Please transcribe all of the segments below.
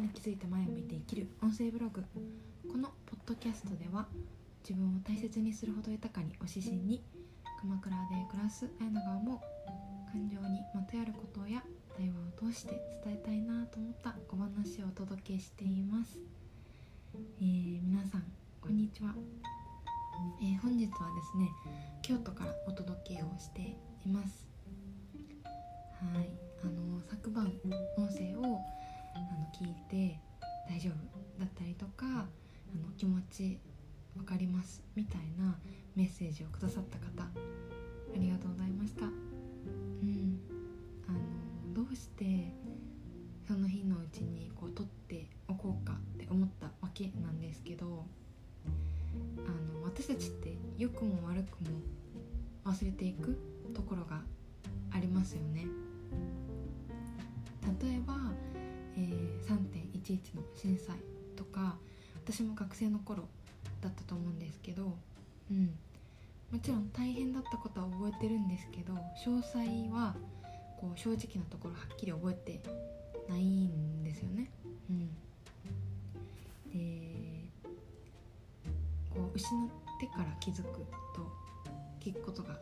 に気づいて前を向いて生きる音声ブログ。このポッドキャストでは自分を大切にするほど豊かにお指針に鎌倉で暮らす綾菜が思う感情にまとやることや対話を通して伝えたいなと思ったお話をお届けしています、えー、皆さんこんにちは、えー、本日はですね京都からお届けをしています。はい。あの昨晩音声をあの聞いて大丈夫だったりとかあの気持ち分かりますみたいなメッセージをくださった方ありがとうございました。うん。あのどうしてその日のうちにこう撮っておこうかって思ったわけなんですけどあの私たちって良くも悪くも忘れていくところがありますよね。例えば、11の震災とか私も学生の頃だったと思うんですけどうんもちろん大変だったことは覚えてるんですけど詳細はこう正直なところはっきり覚えてないんですよね。うん、でこう失ってから気づくと聞くことが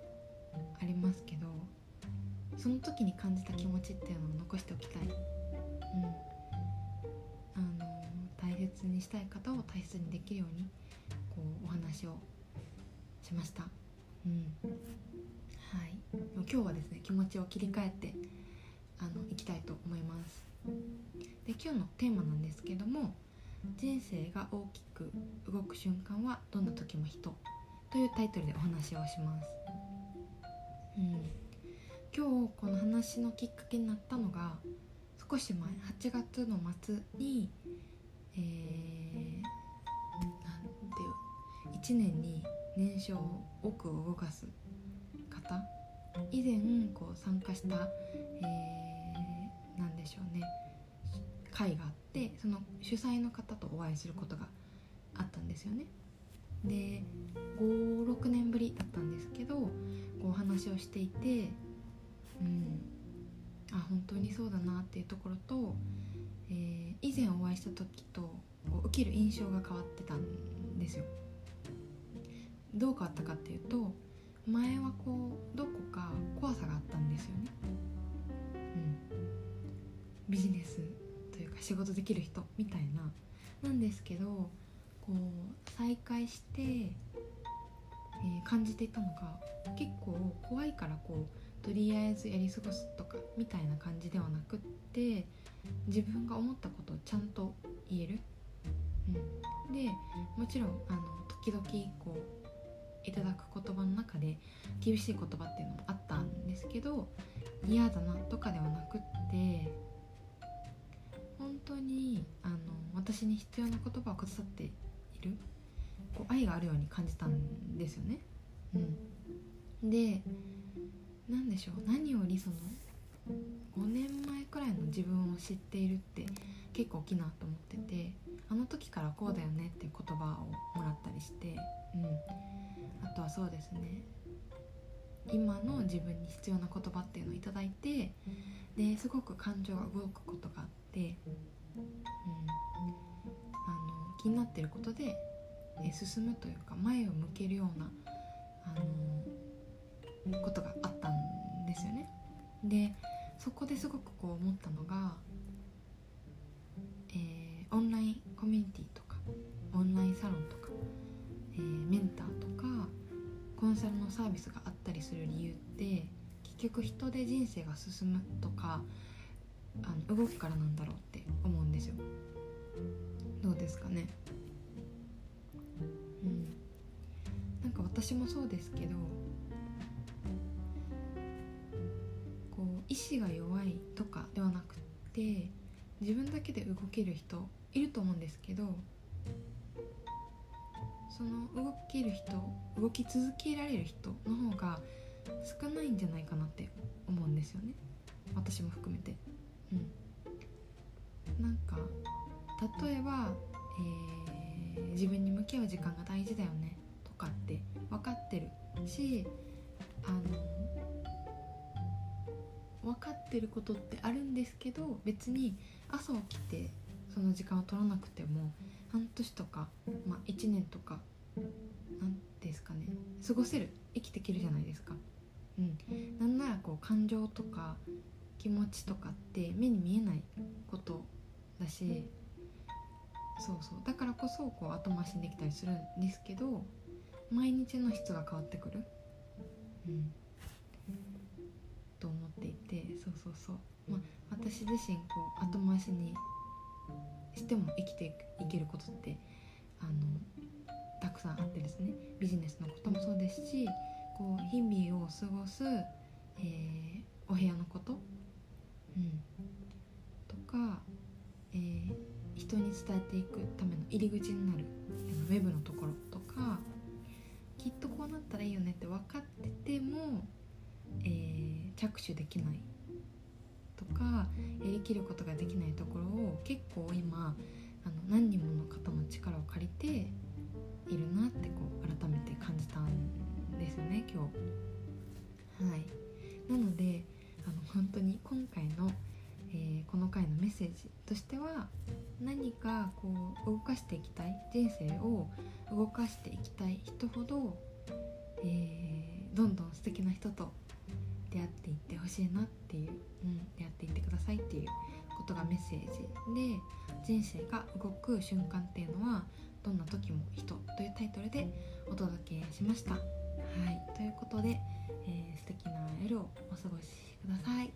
ありますけどその時に感じた気持ちっていうのを残しておきたい。うんにしたい方を大切にできるようにこうお話をしました。うん。はい、今日はですね気持ちを切り替えてあのいきたいと思います。で今日のテーマなんですけども人生が大きく動く瞬間はどんな時も人というタイトルでお話をします、うん、今日この話のきっかけになったのが少し前8月の末にえー、なんていう。1年に燃焼奥を動かす方。以前こう参加した、えー、なんでしょうね。会があってその主催の方とお会いすることがあったんですよね。で56年ぶりだったんですけどこうお話をしていてうん。あ本当にそうだなっていうところと、えー、以前おした時とこう受ける印象が変わってたんですよ。どう変わったかっていうと前はこうどこか怖さがあったんですよね、うん、ビジネスというか仕事できる人みたいな。なんですけどこう再会して、えー、感じていたのが結構怖いからこうとりあえずやり過ごすとかみたいな感じではなくって自分が思ったことをちゃんと言える、うん、でもちろんあの時々こういただく言葉の中で厳しい言葉っていうのもあったんですけど嫌だなとかではなくって本当にあの私に必要な言葉をくださっているこう愛があるように感じたんですよね。うん、でしょう。何よりその5年前くらいの自分を知っているって結構大きいなと思っててあの時からこうだよねっていう言葉をもらったりして、うん、あとはそうですね。今の自分に必要な言葉っていうのを頂いてですごく感情が動くことがあって、うん、あの気になってることで進むというか前を向けるようなあのことがあ。でそこですごくこう思ったのが、えー、オンラインコミュニティとかオンラインサロンとか、えー、メンターとかコンサルのサービスがあったりする理由って結局人で人生が進むとかあの動くからなんだろうって思うんですよ。どうですかね？うん。なんか私もそうですけど意志が弱いとかではなくって自分だけで動ける人いると思うんですけどその動ける人動き続けられる人の方が少ないんじゃないかなって思うんですよね。私も含めて。うん。なんか例えば、えー、自分に向き合う時間が大事だよねとかって分かってるしあのってることってあるんですけど別に朝起きてその時間を取らなくても半年とか、まあ、1年とか何ですかね過ごせる生きていけるじゃないですか。うん、なんならこう感情とか気持ちとかって目に見えないことだしそうそう。だからこそこう後回しにできたりするんですけど毎日の質が変わってくる、うん、っていてそうそうそう、まあ、私自身こう後回しにしても生きていけることってあのたくさんあってですね。ビジネスのこともそうですしこう日々を過ごす、えー、お部屋のこと、うん、とか、えー、人に伝えていくための入り口になるウェブのところとかきっとこうなったらいいよねって分かってても、えー、着手できないとかやりきることができないところを結構今あの何人もの方の力を借りているなってこう改めて感じたんですよね今日。はいなのであの本当に今回の、えー、この回のメッセージとしては何かこう動かしていきたい人生を動かしていきたい人ほど、えー、どんどん素敵な人と出会っていってほしいなっていう、うん、出会っていってくださいっていうことがメッセージで人生が動く瞬間っていうのはどんな時も人というタイトルでお届けしました。はい、ということで、えー、素敵な夜をお過ごしください。